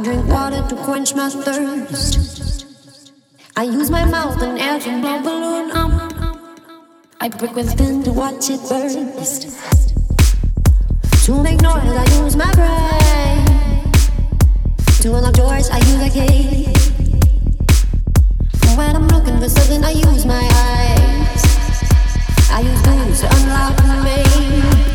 I drink water to quench my thirst. I use my mouth and air to blow balloon up. I break with pen to watch it burst. To make noise, I use my brain. To unlock doors, I use a key. When I'm looking for something, I use my eyes. I use booze to unlock me.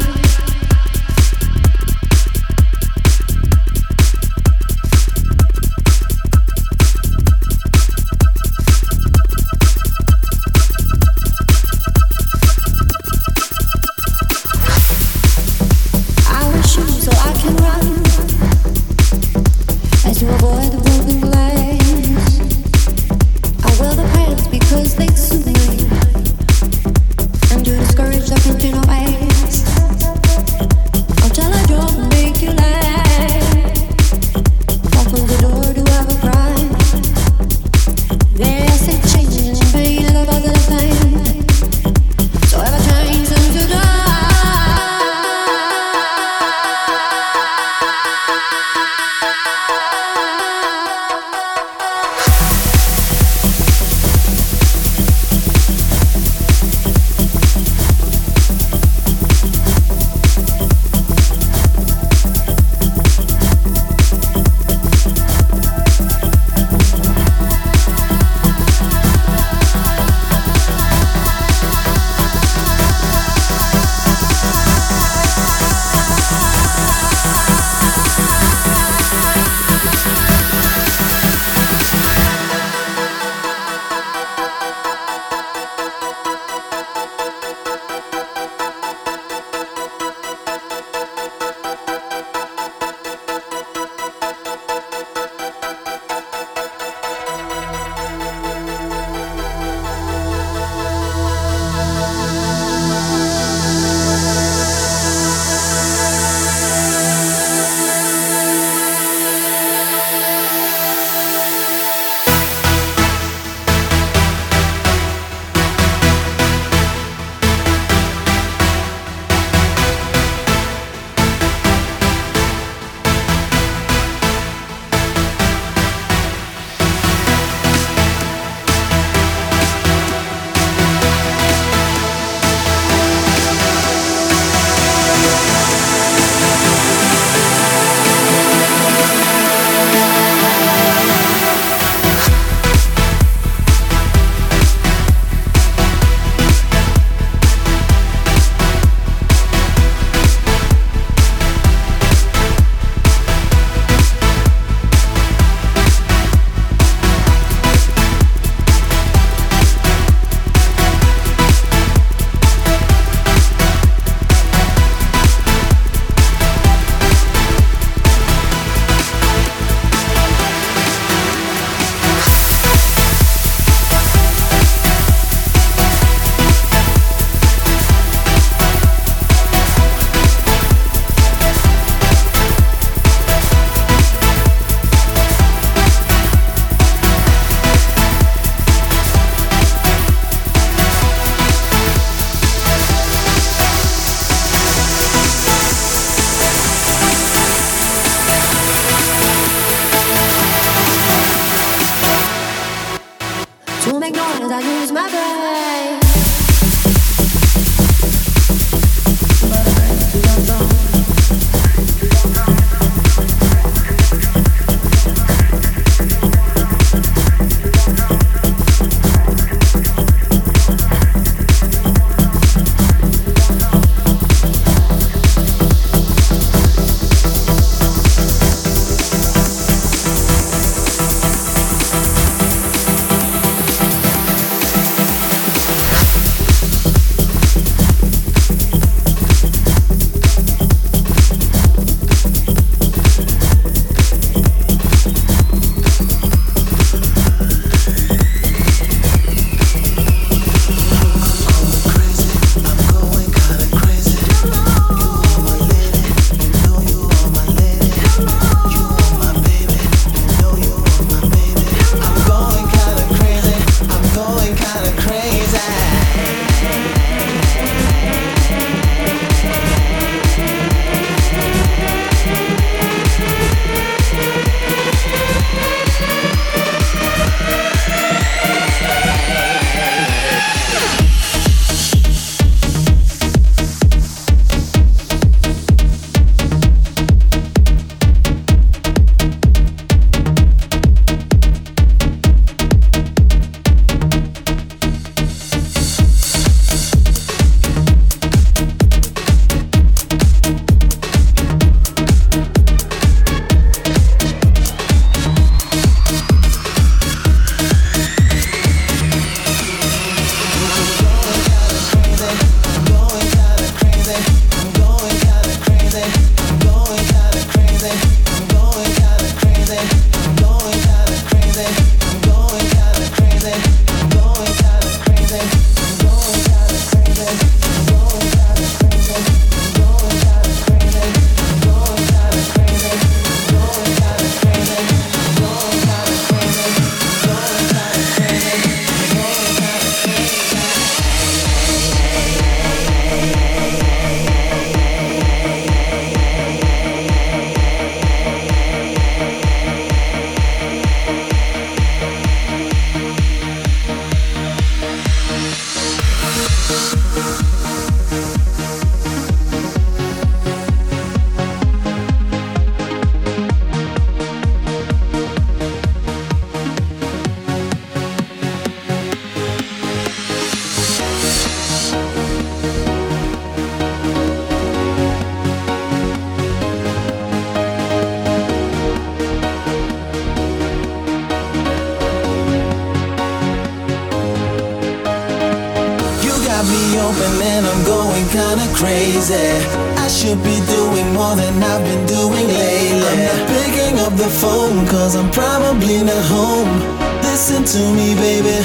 To me, baby.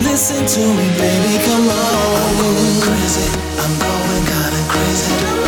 Listen to me, baby. Come on. I'm going crazy. I'm going kinda crazy.